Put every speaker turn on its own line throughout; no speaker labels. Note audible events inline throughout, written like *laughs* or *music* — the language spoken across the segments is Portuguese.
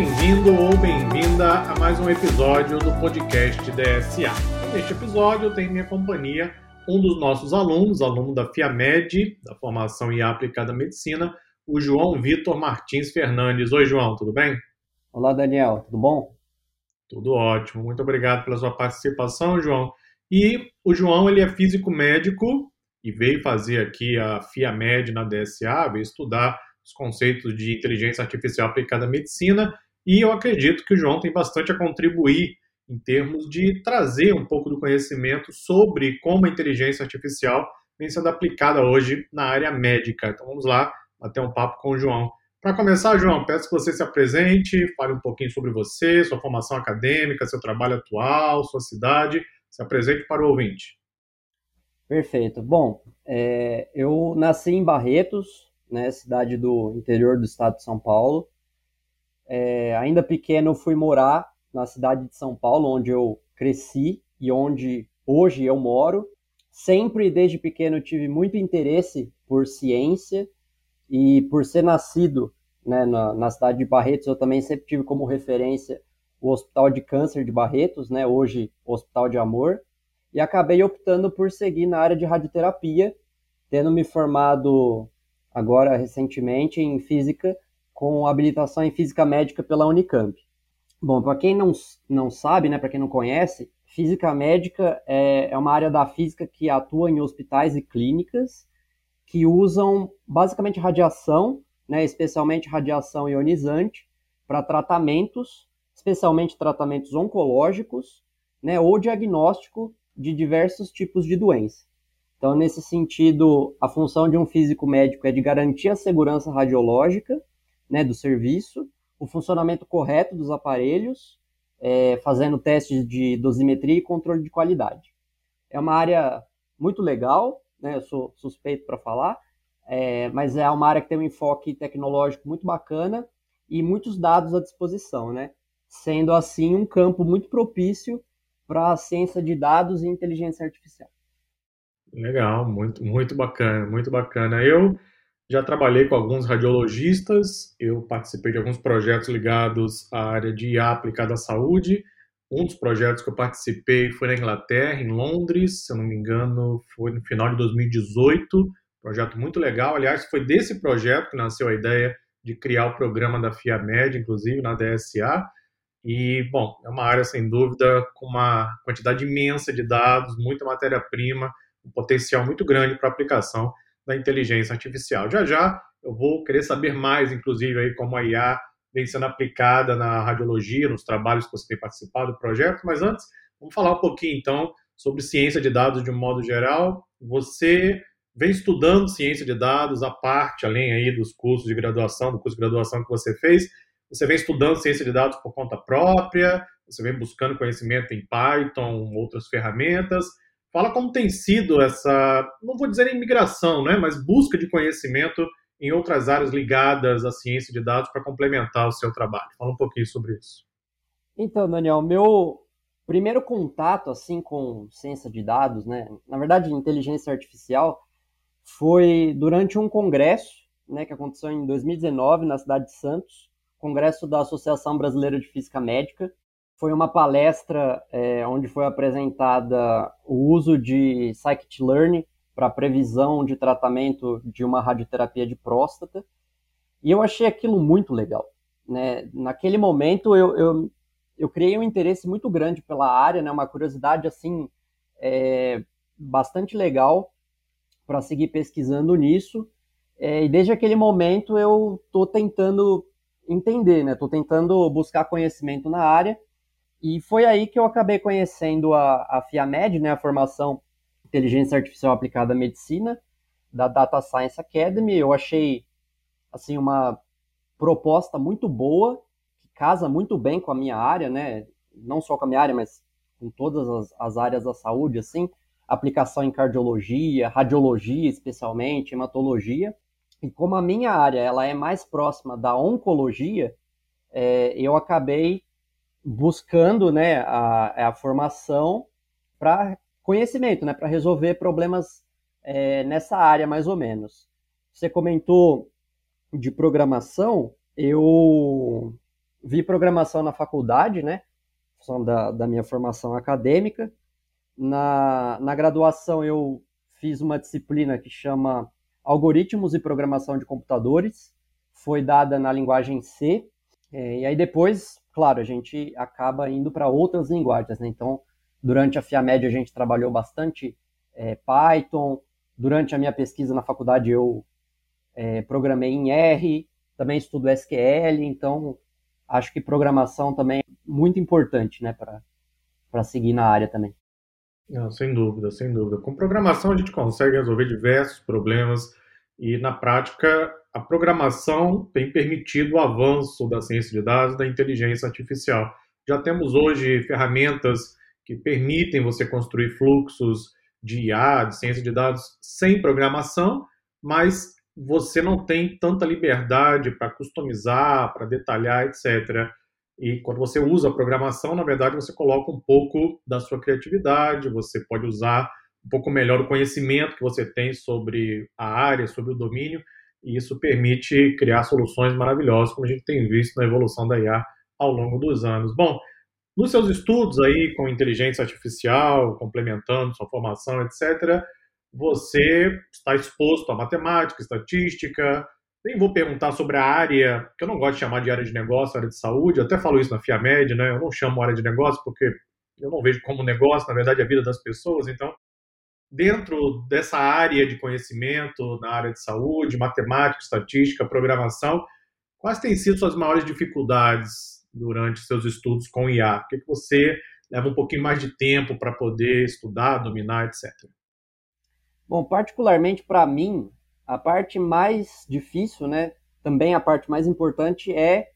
bem-vindo ou bem-vinda a mais um episódio do podcast DSA. Neste episódio tenho minha companhia um dos nossos alunos, aluno da FIAMED, da formação em aplicada medicina, o João Vitor Martins Fernandes. Oi, João, tudo bem?
Olá, Daniel, tudo bom?
Tudo ótimo. Muito obrigado pela sua participação, João. E o João, ele é físico médico e veio fazer aqui a FIAMED na DSA, veio estudar os conceitos de inteligência artificial aplicada à medicina, e eu acredito que o João tem bastante a contribuir em termos de trazer um pouco do conhecimento sobre como a inteligência artificial vem sendo aplicada hoje na área médica. Então vamos lá bater um papo com o João. Para começar, João, peço que você se apresente, fale um pouquinho sobre você, sua formação acadêmica, seu trabalho atual, sua cidade. Se apresente para o ouvinte.
Perfeito. Bom, é, eu nasci em Barretos, né, cidade do interior do estado de São Paulo. É, ainda pequeno, fui morar na cidade de São Paulo, onde eu cresci e onde hoje eu moro. Sempre, desde pequeno, tive muito interesse por ciência e por ser nascido né, na, na, cidade de Barretos, eu também sempre tive como referência o Hospital de Câncer de Barretos, né, hoje Hospital de Amor, e acabei optando por seguir na área de radioterapia, tendo me formado agora recentemente em física, com habilitação em física médica pela Unicamp. Bom, para quem não, não sabe, né, para quem não conhece, física médica é, é uma área da física que atua em hospitais e clínicas que usam basicamente radiação, né, especialmente radiação ionizante, para tratamentos, especialmente tratamentos oncológicos, né, ou diagnóstico de diversos tipos de doença. Então, nesse sentido, a função de um físico médico é de garantir a segurança radiológica né, do serviço, o funcionamento correto dos aparelhos, é, fazendo testes de dosimetria e controle de qualidade. É uma área muito legal, né, eu sou suspeito para falar, é, mas é uma área que tem um enfoque tecnológico muito bacana e muitos dados à disposição, né? sendo assim um campo muito propício para a ciência de dados e inteligência artificial.
Legal, muito, muito bacana, muito bacana. Eu já trabalhei com alguns radiologistas, eu participei de alguns projetos ligados à área de IA aplicada à saúde. Um dos projetos que eu participei foi na Inglaterra, em Londres, se eu não me engano, foi no final de 2018. Projeto muito legal. Aliás, foi desse projeto que nasceu a ideia de criar o programa da FIAMED, inclusive na DSA. E, bom, é uma área, sem dúvida, com uma quantidade imensa de dados, muita matéria-prima, um potencial muito grande para aplicação da inteligência artificial. Já já eu vou querer saber mais, inclusive, aí como a IA vem sendo aplicada na radiologia, nos trabalhos que você tem participado do projeto, mas antes, vamos falar um pouquinho, então, sobre ciência de dados de um modo geral. Você vem estudando ciência de dados, a parte, além aí dos cursos de graduação, do curso de graduação que você fez, você vem estudando ciência de dados por conta própria, você vem buscando conhecimento em Python, outras ferramentas, Fala como tem sido essa, não vou dizer imigração, né, mas busca de conhecimento em outras áreas ligadas à ciência de dados para complementar o seu trabalho. Fala um pouquinho sobre isso.
Então, Daniel, meu primeiro contato assim com ciência de dados, né, na verdade, inteligência artificial, foi durante um congresso, né, que aconteceu em 2019 na cidade de Santos, congresso da Associação Brasileira de Física Médica, foi uma palestra é, onde foi apresentada o uso de scikit-learn para previsão de tratamento de uma radioterapia de próstata, e eu achei aquilo muito legal. Né? Naquele momento, eu, eu, eu criei um interesse muito grande pela área, né? uma curiosidade assim é, bastante legal para seguir pesquisando nisso, é, e desde aquele momento eu estou tentando entender, né? Estou tentando buscar conhecimento na área e foi aí que eu acabei conhecendo a, a FIAMED, né, a formação Inteligência Artificial Aplicada à Medicina, da Data Science Academy. Eu achei assim uma proposta muito boa, que casa muito bem com a minha área, né? Não só com a minha área, mas com todas as, as áreas da saúde, assim, aplicação em cardiologia, radiologia, especialmente, hematologia. E como a minha área ela é mais próxima da oncologia, é, eu acabei buscando né, a, a formação para conhecimento, né, para resolver problemas é, nessa área, mais ou menos. Você comentou de programação, eu, vi programação na faculdade, né? Da, da minha formação acadêmica. Na, na graduação, eu fiz uma disciplina que chama Algoritmos e Programação de Computadores. Foi dada na linguagem C. É, e aí depois, claro, a gente acaba indo para outras linguagens, né? Então, durante a FIAMED a gente trabalhou bastante é, Python. Durante a minha pesquisa na faculdade eu é, programei em R, também estudo SQL, então acho que programação também é muito importante, né, para seguir na área também.
Não, sem dúvida, sem dúvida. Com programação a gente consegue resolver diversos problemas e na prática a programação tem permitido o avanço da ciência de dados, da inteligência artificial. Já temos hoje ferramentas que permitem você construir fluxos de IA, de ciência de dados sem programação, mas você não tem tanta liberdade para customizar, para detalhar, etc. E quando você usa a programação, na verdade, você coloca um pouco da sua criatividade, você pode usar um pouco melhor o conhecimento que você tem sobre a área, sobre o domínio, e isso permite criar soluções maravilhosas, como a gente tem visto na evolução da IA ao longo dos anos. Bom, nos seus estudos aí com inteligência artificial, complementando sua formação, etc., você está exposto a matemática, estatística. Nem vou perguntar sobre a área, que eu não gosto de chamar de área de negócio, área de saúde, eu até falo isso na FIAMED, né? Eu não chamo área de negócio porque eu não vejo como negócio, na verdade, a vida das pessoas. Então, dentro dessa área de conhecimento, na área de saúde, matemática, estatística, programação, quais têm sido suas maiores dificuldades durante seus estudos com IA? O que, que você leva um pouquinho mais de tempo para poder estudar, dominar, etc.
Bom, particularmente para mim, a parte mais difícil, né, também a parte mais importante é,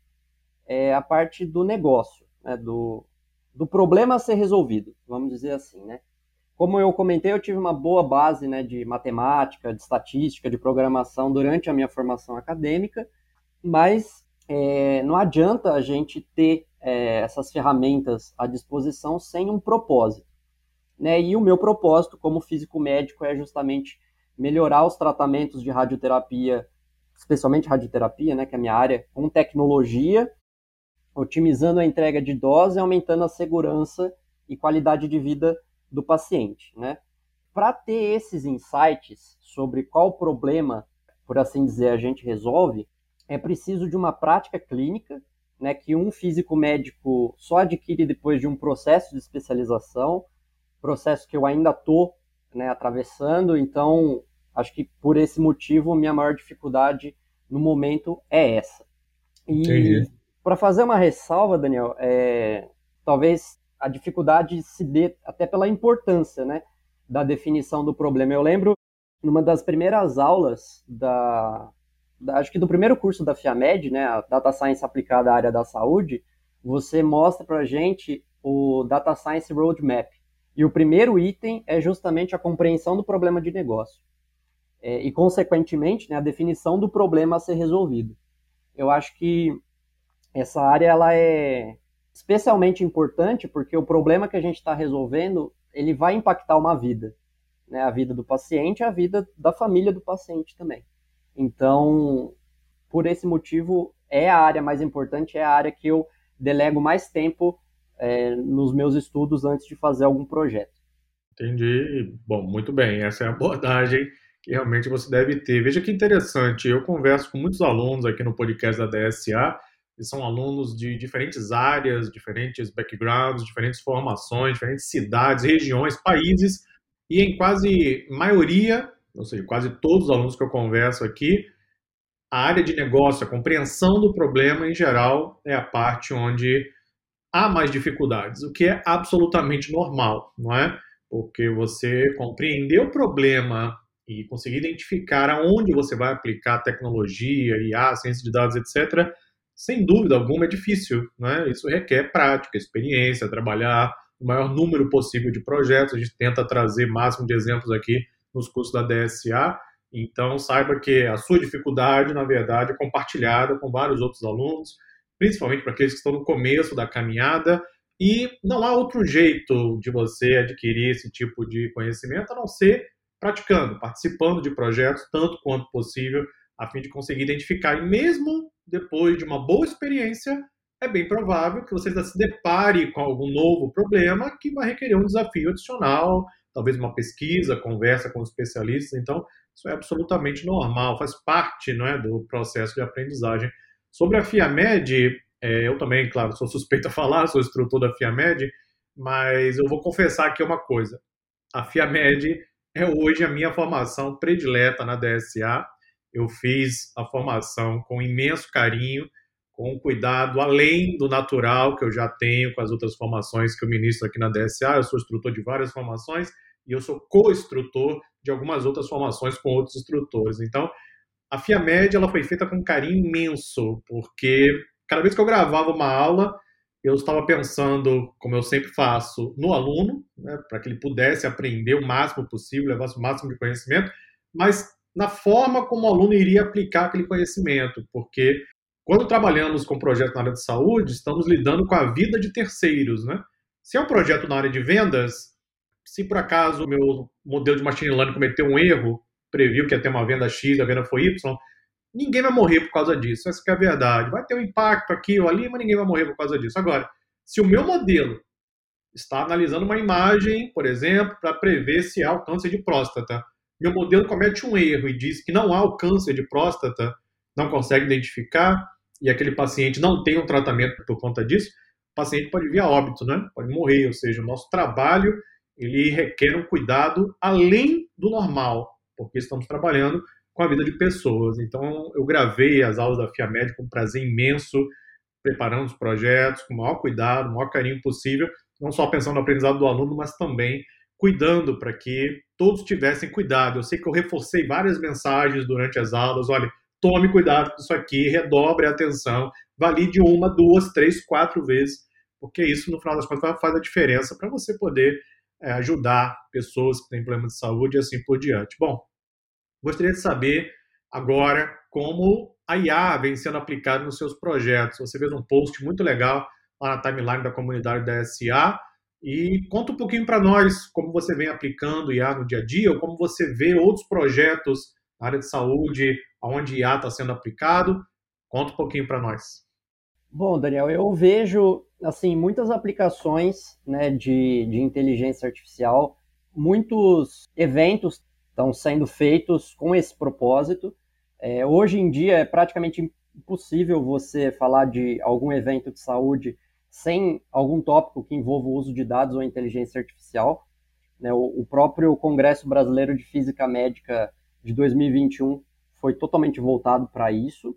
é a parte do negócio, né, do, do problema a ser resolvido, vamos dizer assim, né. Como eu comentei, eu tive uma boa base né, de matemática, de estatística, de programação durante a minha formação acadêmica, mas é, não adianta a gente ter é, essas ferramentas à disposição sem um propósito. Né? E o meu propósito como físico médico é justamente melhorar os tratamentos de radioterapia, especialmente radioterapia, né, que é a minha área, com tecnologia, otimizando a entrega de dose aumentando a segurança e qualidade de vida do paciente, né? Para ter esses insights sobre qual problema, por assim dizer, a gente resolve, é preciso de uma prática clínica, né, que um físico médico só adquire depois de um processo de especialização, processo que eu ainda estou né, atravessando, então acho que por esse motivo minha maior dificuldade no momento é essa. E para fazer uma ressalva, Daniel, é, talvez a dificuldade se dê até pela importância né, da definição do problema. Eu lembro, numa das primeiras aulas da, da acho que do primeiro curso da FIAMED, né, a Data Science aplicada à área da saúde, você mostra para gente o Data Science Roadmap, e o primeiro item é justamente a compreensão do problema de negócio. É, e, consequentemente, né, a definição do problema a ser resolvido. Eu acho que essa área ela é especialmente importante porque o problema que a gente está resolvendo ele vai impactar uma vida, né, a vida do paciente a vida da família do paciente também. Então, por esse motivo, é a área mais importante, é a área que eu delego mais tempo é, nos meus estudos antes de fazer algum projeto.
Entendi. Bom, muito bem. Essa é a abordagem que realmente você deve ter. Veja que interessante. Eu converso com muitos alunos aqui no podcast da DSA, são alunos de diferentes áreas, diferentes backgrounds, diferentes formações, diferentes cidades, regiões, países, e em quase maioria, ou seja, quase todos os alunos que eu converso aqui, a área de negócio, a compreensão do problema em geral é a parte onde há mais dificuldades, o que é absolutamente normal, não é? Porque você compreender o problema e conseguir identificar aonde você vai aplicar tecnologia, IA, ciência de dados, etc., sem dúvida alguma é difícil, né? Isso requer prática, experiência, trabalhar o maior número possível de projetos. A gente tenta trazer máximo de exemplos aqui nos cursos da DSA. Então, saiba que a sua dificuldade, na verdade, é compartilhada com vários outros alunos principalmente para aqueles que estão no começo da caminhada. E não há outro jeito de você adquirir esse tipo de conhecimento a não ser praticando, participando de projetos tanto quanto possível, a fim de conseguir identificar. E mesmo depois de uma boa experiência, é bem provável que você se depare com algum novo problema que vai requerer um desafio adicional, talvez uma pesquisa, conversa com especialistas. Então, isso é absolutamente normal, faz parte não é, do processo de aprendizagem. Sobre a FIAMED, é, eu também, claro, sou suspeito a falar, sou instrutor da FIAMED, mas eu vou confessar aqui uma coisa. A FIAMED é hoje a minha formação predileta na DSA. Eu fiz a formação com imenso carinho, com cuidado além do natural que eu já tenho com as outras formações que eu ministro aqui na DSA. Eu sou instrutor de várias formações e eu sou co-instrutor de algumas outras formações com outros instrutores. Então, a FIAMED ela foi feita com um carinho imenso, porque cada vez que eu gravava uma aula, eu estava pensando, como eu sempre faço, no aluno, né, para que ele pudesse aprender o máximo possível, levasse o máximo de conhecimento, mas na forma como o aluno iria aplicar aquele conhecimento, porque quando trabalhamos com projeto na área de saúde, estamos lidando com a vida de terceiros, né? Se é um projeto na área de vendas, se por acaso o meu modelo de machine learning cometeu um erro, previu que ia ter uma venda X, a venda foi Y, ninguém vai morrer por causa disso. Essa é a verdade. Vai ter um impacto aqui ou ali, mas ninguém vai morrer por causa disso. Agora, se o meu modelo está analisando uma imagem, por exemplo, para prever se há o câncer de próstata, meu modelo comete um erro e diz que não há o câncer de próstata, não consegue identificar, e aquele paciente não tem um tratamento por conta disso, o paciente pode vir a óbito, né? Pode morrer. Ou seja, o nosso trabalho ele requer um cuidado além do normal, porque estamos trabalhando com a vida de pessoas. Então, eu gravei as aulas da FIAMED com prazer imenso, preparando os projetos com o maior cuidado, o maior carinho possível, não só pensando no aprendizado do aluno, mas também cuidando para que todos tivessem cuidado. Eu sei que eu reforcei várias mensagens durante as aulas, olha, tome cuidado com isso aqui, redobre a atenção, valide uma, duas, três, quatro vezes, porque isso, no final das contas, faz a diferença para você poder é, ajudar pessoas que têm problemas de saúde e assim por diante. Bom, gostaria de saber agora como a IA vem sendo aplicada nos seus projetos. Você fez um post muito legal lá na timeline da comunidade da SA e conta um pouquinho para nós como você vem aplicando IA no dia a dia ou como você vê outros projetos na área de saúde onde IA está sendo aplicado. Conta um pouquinho para nós.
Bom, Daniel, eu vejo assim muitas aplicações né, de, de inteligência artificial, muitos eventos estão sendo feitos com esse propósito. É, hoje em dia é praticamente impossível você falar de algum evento de saúde sem algum tópico que envolva o uso de dados ou inteligência artificial. Né, o, o próprio Congresso Brasileiro de Física Médica de 2021 foi totalmente voltado para isso.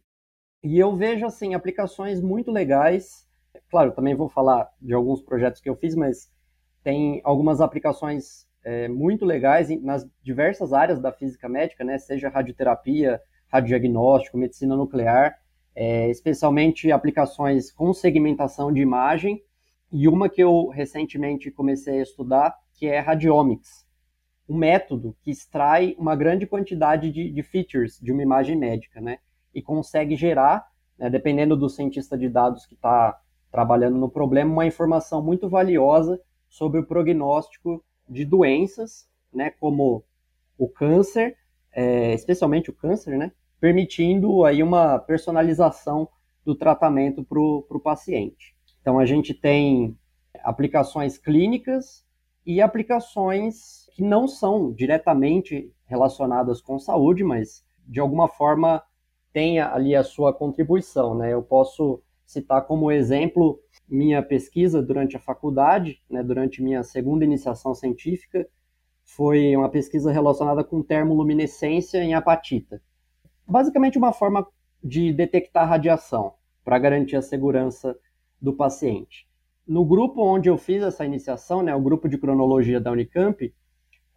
E eu vejo, assim, aplicações muito legais. Claro, também vou falar de alguns projetos que eu fiz, mas tem algumas aplicações é, muito legais nas diversas áreas da física médica, né? Seja radioterapia, radiodiagnóstico, medicina nuclear, é, especialmente aplicações com segmentação de imagem. E uma que eu recentemente comecei a estudar, que é radiomics, um método que extrai uma grande quantidade de, de features de uma imagem médica, né? e consegue gerar, né, dependendo do cientista de dados que está trabalhando no problema, uma informação muito valiosa sobre o prognóstico de doenças, né, como o câncer, é, especialmente o câncer, né, permitindo aí uma personalização do tratamento para o paciente. Então a gente tem aplicações clínicas e aplicações que não são diretamente relacionadas com saúde, mas de alguma forma tenha ali a sua contribuição. Né? Eu posso citar como exemplo minha pesquisa durante a faculdade, né, durante minha segunda iniciação científica, foi uma pesquisa relacionada com termoluminescência em apatita. Basicamente uma forma de detectar radiação para garantir a segurança do paciente. No grupo onde eu fiz essa iniciação, né, o grupo de cronologia da Unicamp,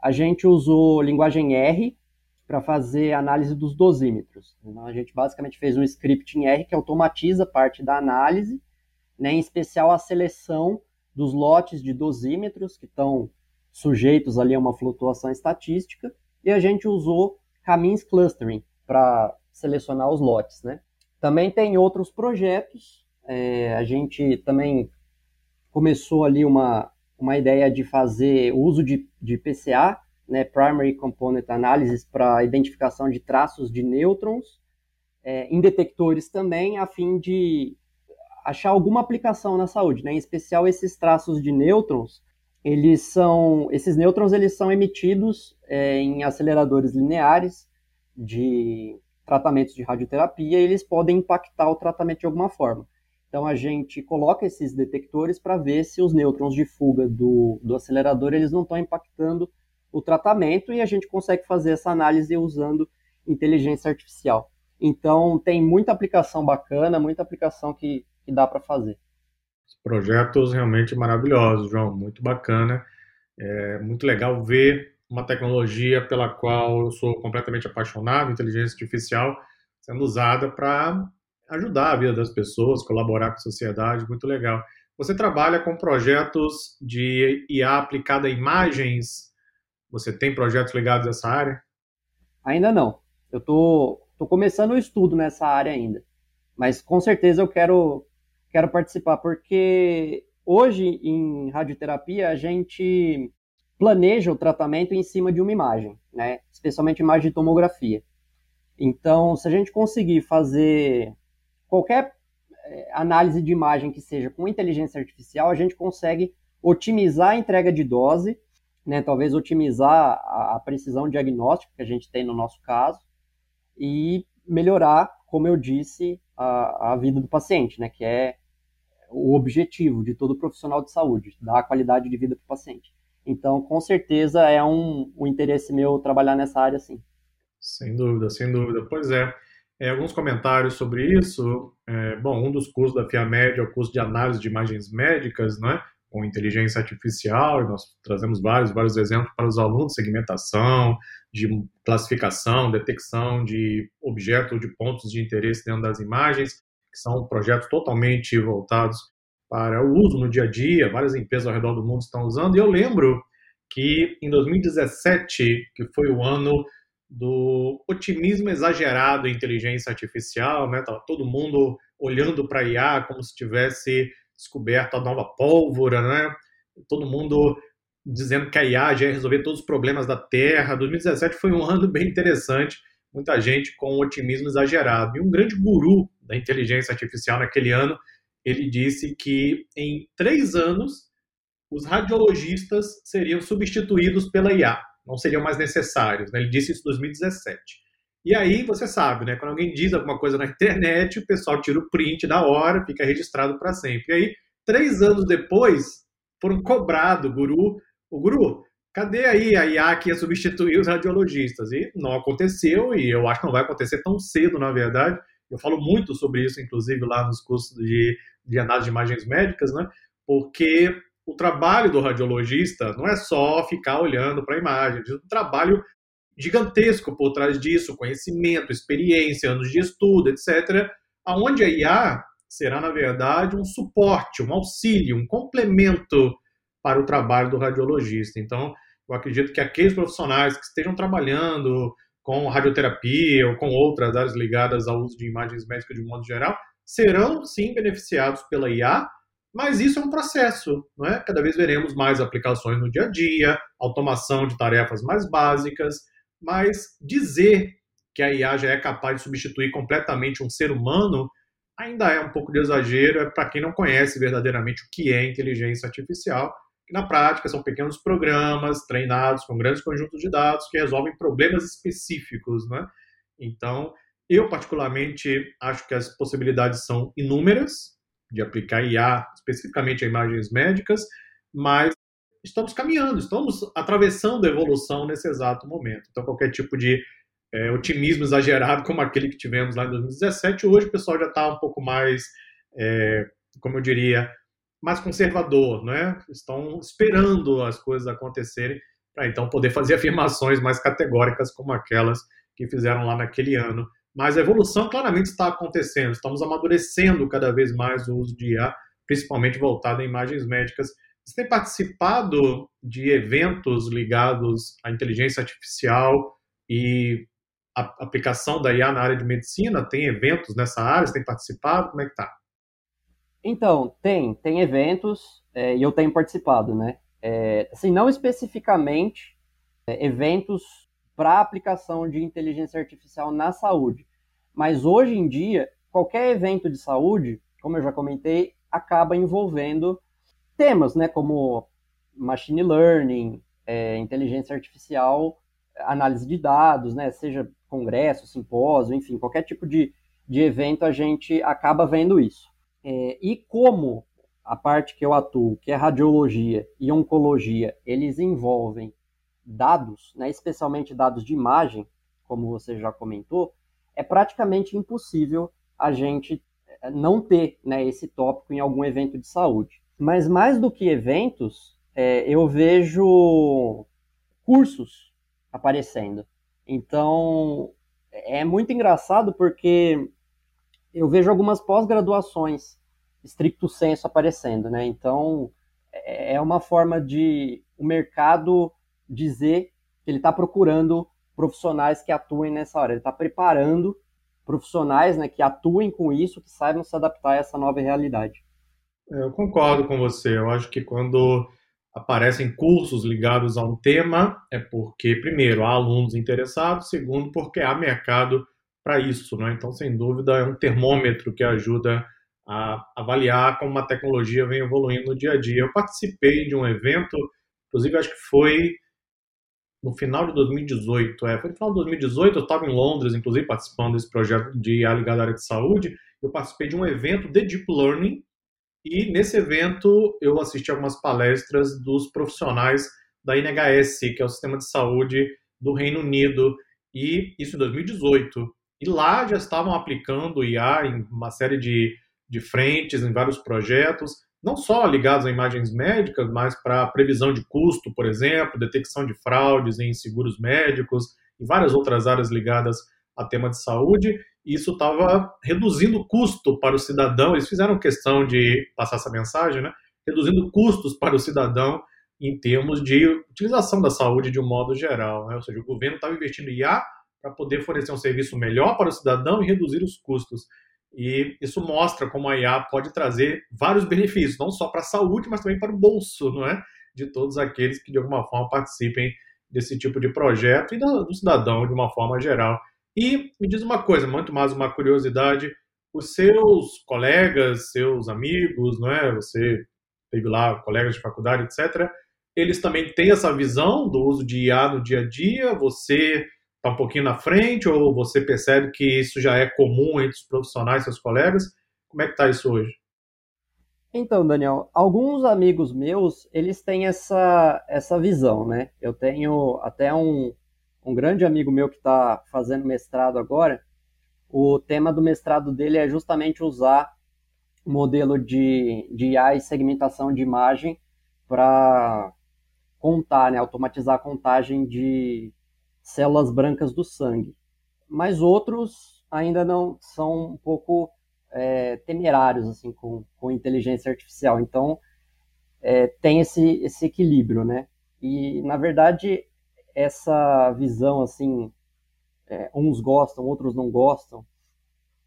a gente usou linguagem R para fazer análise dos dosímetros. Então, a gente basicamente fez um script em R que automatiza parte da análise, né, em especial a seleção dos lotes de dosímetros que estão sujeitos ali a uma flutuação estatística, e a gente usou caminhos clustering para selecionar os lotes. Né? Também tem outros projetos, é, a gente também começou ali uma, uma ideia de fazer uso de, de PCA né, Primary Component Analysis para identificação de traços de nêutrons, é, em detectores também, a fim de achar alguma aplicação na saúde, né? Em especial esses traços de nêutrons, eles são, esses nêutrons eles são emitidos é, em aceleradores lineares de tratamentos de radioterapia eles podem impactar o tratamento de alguma forma. Então a gente coloca esses detectores para ver se os nêutrons de fuga do, do acelerador eles não estão impactando o tratamento e a gente consegue fazer essa análise usando inteligência artificial. Então tem muita aplicação bacana, muita aplicação que, que dá para fazer.
Projetos realmente maravilhosos, João, muito bacana. É muito legal ver uma tecnologia pela qual eu sou completamente apaixonado, inteligência artificial, sendo usada para ajudar a vida das pessoas, colaborar com a sociedade, muito legal. Você trabalha com projetos de IA aplicada a imagens? Você tem projetos ligados a essa área?
Ainda não. Eu tô, tô começando o estudo nessa área ainda. Mas com certeza eu quero, quero participar, porque hoje em radioterapia a gente planeja o tratamento em cima de uma imagem, né? especialmente imagem de tomografia. Então, se a gente conseguir fazer qualquer eh, análise de imagem que seja com inteligência artificial, a gente consegue otimizar a entrega de dose, né, talvez otimizar a, precisão diagnóstica que a gente tem no nosso caso e melhorar, como eu disse, a, a vida do paciente, né, que é o objetivo de todo profissional de saúde, dar qualidade de vida para o paciente. Então, com certeza é um, um interesse meu trabalhar nessa área, sim.
Sem dúvida, sem dúvida. Pois é. É, alguns comentários sobre isso. É, bom, um dos cursos da FIAMED é o curso de análise de imagens médicas, né, com inteligência artificial, nós trazemos vários, vários exemplos para os alunos, segmentação, de classificação, detecção de objetos, de pontos de interesse dentro das imagens, que são projetos totalmente voltados para o uso no dia a dia, várias empresas ao redor do mundo estão usando, e eu lembro que em 2017, que foi o ano do otimismo exagerado em inteligência artificial, né? Tava todo mundo olhando para IA como se tivesse descoberto a nova pólvora, né? Todo mundo dizendo que a IA já ia resolver todos os problemas da Terra. 2017 foi um *laughs* ano bem interessante, muita gente com otimismo exagerado. E um grande guru da inteligência artificial naquele ano, ele disse que em três anos os radiologistas seriam substituídos pela IA não seriam mais necessários. Né? Ele disse isso em 2017. E aí, você sabe, né? Quando alguém diz alguma coisa na internet, o pessoal tira o print da hora, fica registrado para sempre. E aí, três anos depois, foram cobrados o guru. O guru, cadê aí a IA que ia substituir os radiologistas? E não aconteceu, e eu acho que não vai acontecer tão cedo, na verdade. Eu falo muito sobre isso, inclusive, lá nos cursos de, de análise de imagens médicas, né? Porque o trabalho do radiologista não é só ficar olhando para a imagem, tem um trabalho gigantesco por trás disso, conhecimento, experiência, anos de estudo, etc. Aonde a IA será, na verdade, um suporte, um auxílio, um complemento para o trabalho do radiologista. Então, eu acredito que aqueles profissionais que estejam trabalhando com radioterapia ou com outras áreas ligadas ao uso de imagens médicas de modo geral, serão sim beneficiados pela IA, mas isso é um processo, não é? Cada vez veremos mais aplicações no dia a dia, automação de tarefas mais básicas, mas dizer que a IA já é capaz de substituir completamente um ser humano ainda é um pouco de exagero, é para quem não conhece verdadeiramente o que é inteligência artificial, que na prática são pequenos programas treinados com grandes conjuntos de dados que resolvem problemas específicos, né? Então, eu particularmente acho que as possibilidades são inúmeras, de aplicar IA especificamente a imagens médicas, mas estamos caminhando, estamos atravessando a evolução nesse exato momento. Então, qualquer tipo de é, otimismo exagerado, como aquele que tivemos lá em 2017, hoje o pessoal já está um pouco mais, é, como eu diria, mais conservador, né? Estão esperando as coisas acontecerem para então poder fazer *laughs* afirmações mais categóricas como aquelas que fizeram lá naquele ano mas a evolução claramente está acontecendo. Estamos amadurecendo cada vez mais o uso de IA, principalmente voltado a imagens médicas. Você tem participado de eventos ligados à inteligência artificial e a aplicação da IA na área de medicina? Tem eventos nessa área? Você tem participado? Como é que está?
Então, tem. Tem eventos é, e eu tenho participado, né? É, assim, não especificamente é, eventos para aplicação de inteligência artificial na saúde. Mas hoje em dia, qualquer evento de saúde, como eu já comentei, acaba envolvendo temas, né, como machine learning, é, inteligência artificial, análise de dados, né, seja congresso, simpósio, enfim, qualquer tipo de, de evento a gente acaba vendo isso. É, e como a parte que eu atuo, que é radiologia e oncologia, eles envolvem dados, né, especialmente dados de imagem, como você já comentou, é praticamente impossível a gente eh, não ter né, esse tópico em algum evento de saúde. Mas mais do que eventos, é, eu vejo cursos aparecendo. Então, é muito engraçado porque eu vejo algumas pós-graduações estricto senso aparecendo, né? Então, é, é uma forma de o mercado dizer que ele está procurando profissionais que atuem nessa hora. Ele está preparando profissionais né, que atuem com isso, que saibam se adaptar a essa nova realidade.
É, eu concordo com você. Eu acho que quando aparecem cursos ligados a um tema, é porque, primeiro, há alunos interessados, segundo, porque há mercado para isso. Né? Então, sem dúvida, é um termômetro que ajuda a avaliar como uma tecnologia vem evoluindo no dia a dia. Eu participei de um evento, inclusive acho que foi no final de 2018. É, foi no final de 2018, eu estava em Londres, inclusive, participando desse projeto de IA ligado à área de saúde. Eu participei de um evento de Deep Learning e nesse evento eu assisti algumas palestras dos profissionais da NHS, que é o sistema de saúde do Reino Unido, e isso em 2018. E lá já estavam aplicando IA em uma série de, de frentes, em vários projetos não só ligados a imagens médicas, mas para previsão de custo, por exemplo, detecção de fraudes em seguros médicos e várias outras áreas ligadas a tema de saúde. Isso estava reduzindo o custo para o cidadão. Eles fizeram questão de passar essa mensagem, né? Reduzindo custos para o cidadão em termos de utilização da saúde de um modo geral. Né? Ou seja, o governo estava investindo em IA para poder fornecer um serviço melhor para o cidadão e reduzir os custos. E isso mostra como a IA pode trazer vários benefícios, não só para a saúde, mas também para o bolso, não é? De todos aqueles que de alguma forma participem desse tipo de projeto e do, cidadão de uma forma geral. E me diz uma coisa, muito mais uma curiosidade, os seus colegas, seus amigos, não é? Você teve lá colegas de faculdade, etc. Eles também têm essa visão do uso de IA no dia a dia. Você está um pouquinho na frente ou você percebe que isso já é comum entre os profissionais, seus colegas? Como é que está isso hoje?
Então, Daniel, alguns amigos meus, eles têm essa, essa visão, né? Eu tenho até um, um grande amigo meu que está fazendo mestrado agora, o tema do mestrado dele é justamente usar modelo de, de IA e segmentação de imagem para contar, né, automatizar a contagem de, células brancas do sangue. Mas outros ainda não são um pouco é, temerários assim com, com inteligência artificial. Então é, tem esse, esse equilíbrio, né? E na verdade essa visão assim, é, uns gostam, outros não gostam.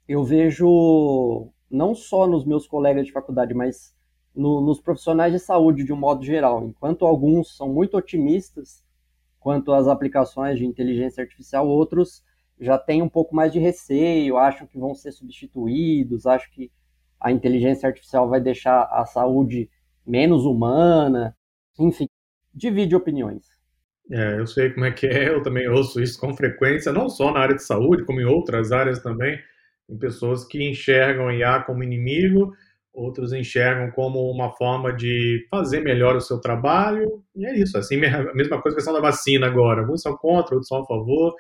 Eu vejo não só nos meus colegas de faculdade, mas no, nos profissionais de saúde de um modo geral. Enquanto alguns são muito otimistas quanto às aplicações de inteligência artificial, outros já têm um pouco mais de receio, acham que vão ser substituídos, acham que a inteligência artificial vai deixar a saúde menos humana, enfim, divide opiniões.
É, eu sei como é que é, eu também ouço isso com frequência, não só na área de saúde, como em outras áreas também. Tem pessoas que enxergam IA como inimigo, outros enxergam como uma forma de fazer melhor o seu trabalho, e é isso. Assim, a mesma coisa a questão da vacina agora. Alguns são contra, outros são a favor.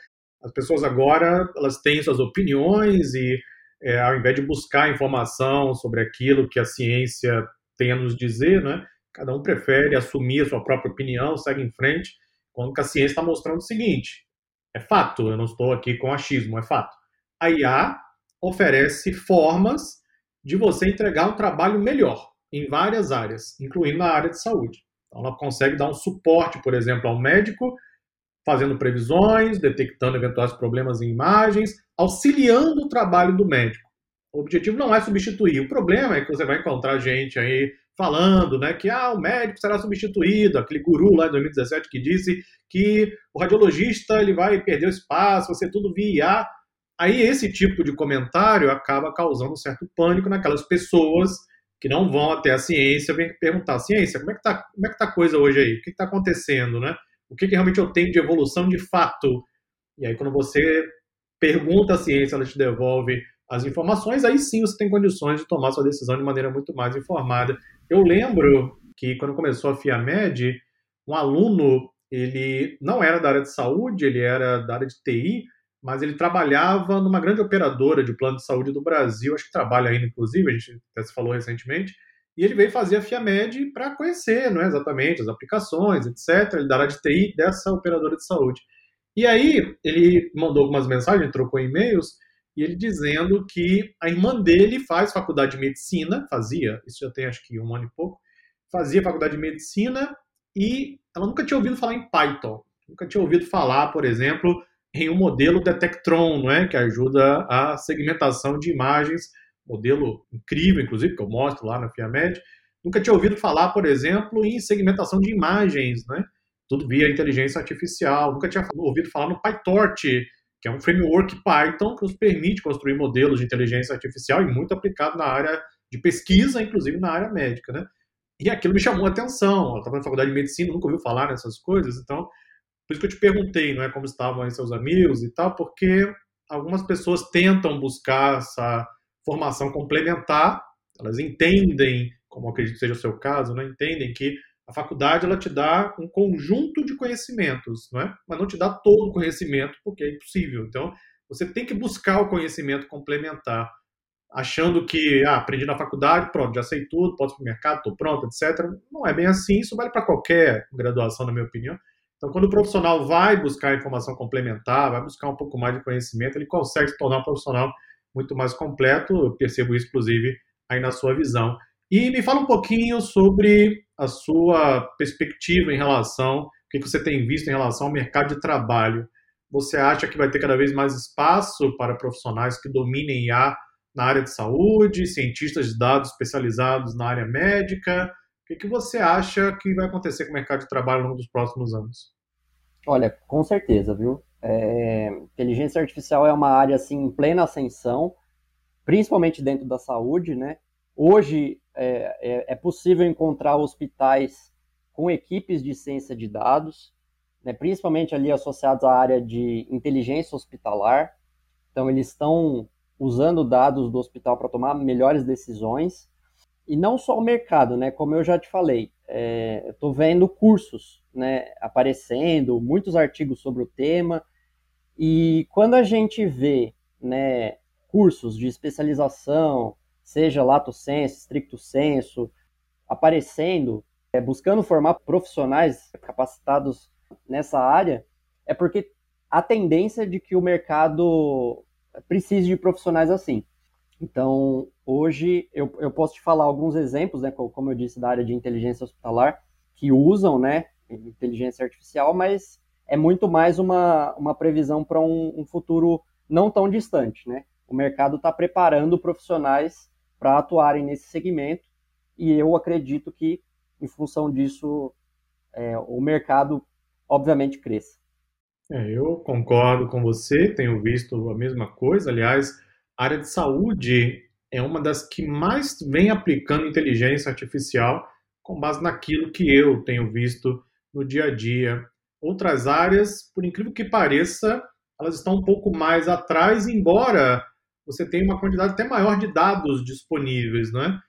As pessoas agora, elas têm suas opiniões e é, ao invés de buscar informação sobre aquilo que a ciência tem a nos dizer, né, cada um prefere assumir a sua própria opinião, segue em frente, quando a ciência está mostrando o seguinte, é fato, eu não estou aqui com achismo, é fato. A IA oferece formas de você entregar um trabalho melhor em várias áreas, incluindo na área de saúde. Então, ela consegue dar um suporte, por exemplo, ao médico, fazendo previsões, detectando eventuais problemas em imagens, auxiliando o trabalho do médico. O objetivo não é substituir. O problema é que você vai encontrar gente aí falando, né, que ah, o médico será substituído, aquele guru lá em 2017 que disse que o radiologista ele vai perder o espaço, vai ser tudo via IA. Aí esse tipo de comentário acaba causando um certo pânico naquelas pessoas que não vão até a ciência, vem perguntar, ciência, como é que tá, como é que tá a coisa hoje aí? O que está acontecendo, né? O que, que realmente eu tenho de evolução de fato? E aí quando você pergunta à ciência, ela te devolve as informações, aí sim você tem condições de tomar sua decisão de maneira muito mais informada. Eu lembro que quando começou a FIAMED, um aluno, ele não era da área de saúde, ele era da área de TI, mas ele trabalhava numa grande operadora de plano de saúde do Brasil, acho que trabalha ainda, inclusive, a gente até se falou recentemente, e ele veio fazer a FIAMED para conhecer não é, exatamente as aplicações, etc., ele da área de TI dessa operadora de saúde. E aí ele mandou algumas mensagens, trocou e-mails, e ele dizendo que a irmã dele faz faculdade de medicina, fazia, isso já tem acho que um ano e pouco, fazia faculdade de medicina e ela nunca tinha ouvido falar em Python, nunca tinha ouvido falar, por exemplo, em um modelo Detectron, não é, que ajuda a segmentação de imagens, modelo incrível, inclusive, que eu mostro lá na FIAMED, nunca tinha ouvido falar, por exemplo, em segmentação de imagens, né, tudo via inteligência artificial, nunca tinha ouvido falar no PyTorch, que é um framework Python que nos permite construir modelos de inteligência artificial e muito aplicado na área de pesquisa, inclusive na área médica, né? E aquilo me chamou a atenção. Ela estava na faculdade de medicina, nunca ouviu falar nessas coisas, então por isso que eu te perguntei, não é como estavam aí seus amigos e tal, porque algumas pessoas tentam buscar essa formação complementar, elas entendem, como acredito que seja o seu caso, né? entendem que a faculdade ela te dá um conjunto de conhecimentos, não é? mas não te dá todo o conhecimento, porque é impossível. Então, você tem que buscar o conhecimento complementar, achando que, ah, aprendi na faculdade, pronto, já sei tudo, posso ir para o mercado, estou pronto, etc. Não é bem assim, isso vale para qualquer graduação, na minha opinião. Então, quando o profissional vai buscar informação complementar, vai buscar um pouco mais de conhecimento, ele consegue se tornar um profissional muito mais completo. Eu percebo isso, inclusive, aí na sua visão. E me fala um pouquinho sobre a sua perspectiva em relação, o que você tem visto em relação ao mercado de trabalho. Você acha que vai ter cada vez mais espaço para profissionais que dominem IA na área de saúde, cientistas de dados especializados na área médica? O que você acha que vai acontecer com o mercado de trabalho ao longo dos próximos anos?
Olha, com certeza, viu? É, inteligência artificial é uma área assim em plena ascensão, principalmente dentro da saúde, né? Hoje é, é, é possível encontrar hospitais com equipes de ciência de dados, né, principalmente ali associados à área de inteligência hospitalar. Então, eles estão usando dados do hospital para tomar melhores decisões. E não só o mercado, né? Como eu já te falei, é, estou vendo cursos né, aparecendo, muitos artigos sobre o tema. E quando a gente vê né, cursos de especialização, seja lato senso, stricto senso, aparecendo, é, buscando formar profissionais capacitados nessa área, é porque a tendência de que o mercado precise de profissionais assim. Então, hoje eu, eu posso te falar alguns exemplos, né, como eu disse, da área de inteligência hospitalar, que usam né, inteligência artificial, mas é muito mais uma, uma previsão para um, um futuro não tão distante. Né? O mercado está preparando profissionais para atuarem nesse segmento, e eu acredito que, em função disso, é, o mercado, obviamente, cresça.
É, eu concordo com você, tenho visto a mesma coisa. Aliás, a área de saúde é uma das que mais vem aplicando inteligência artificial com base naquilo que eu tenho visto no dia a dia. Outras áreas, por incrível que pareça, elas estão um pouco mais atrás, embora você tem uma quantidade até maior de dados disponíveis, né?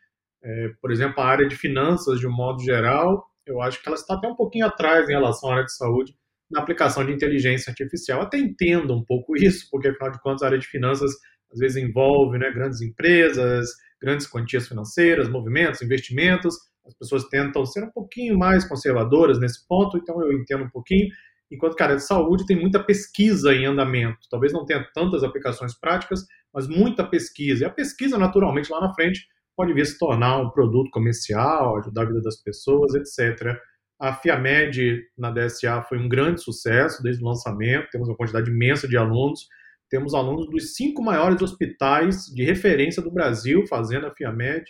É, por exemplo, a área de finanças, de um modo geral, eu acho que ela está até um pouquinho atrás em relação à área de saúde na aplicação de inteligência artificial. Até entendo um pouco *laughs* isso, porque afinal de contas a área de finanças às vezes envolve né, grandes empresas, grandes quantias financeiras, movimentos, investimentos. As pessoas tentam ser um pouquinho mais conservadoras nesse ponto, então eu entendo um pouquinho enquanto que a área de saúde tem muita pesquisa em andamento. Talvez não tenha tantas aplicações práticas, mas muita pesquisa. E a pesquisa, naturalmente, lá na frente, pode vir se tornar um produto comercial, ajudar a vida das pessoas, etc. A FIAMED na DSA foi um grande sucesso desde o lançamento, temos uma quantidade imensa de alunos, temos alunos dos cinco maiores hospitais de referência do Brasil fazendo a FIAMED,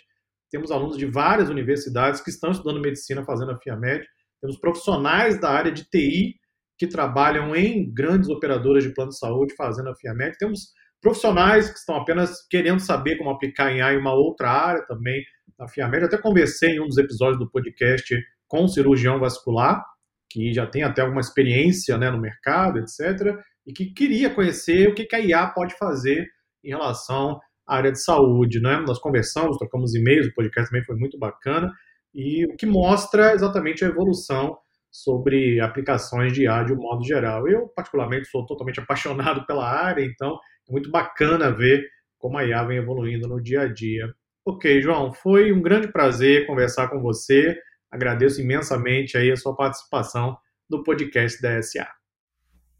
temos alunos de várias universidades que estão estudando medicina fazendo a FIAMED, temos profissionais da área de TI que trabalham em grandes operadoras de plano de saúde fazendo a FIAMED. Temos profissionais que estão apenas querendo saber como aplicar em AI uma outra área também da FIAMED. Eu até conversei em um dos episódios do podcast com um cirurgião vascular, que já tem até alguma experiência né, no mercado, etc., e que queria conhecer o que a IA pode fazer em relação área de saúde. Né? Nós conversamos, trocamos e-mails, o podcast também foi muito bacana, e o que mostra exatamente a evolução sobre aplicações de IA de um modo geral. Eu, particularmente, sou totalmente *laughs* apaixonado pela área, então é muito bacana ver como a IA vem evoluindo no dia a dia. Ok, João, foi um grande prazer conversar com você. Agradeço imensamente aí a sua participação no podcast da SA.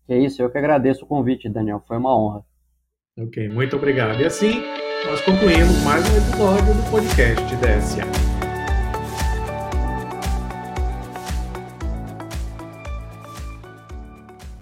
É isso, eu que agradeço o convite, Daniel. Foi uma honra.
Ok, muito obrigado. E assim, nós concluímos mais um episódio do podcast da SA.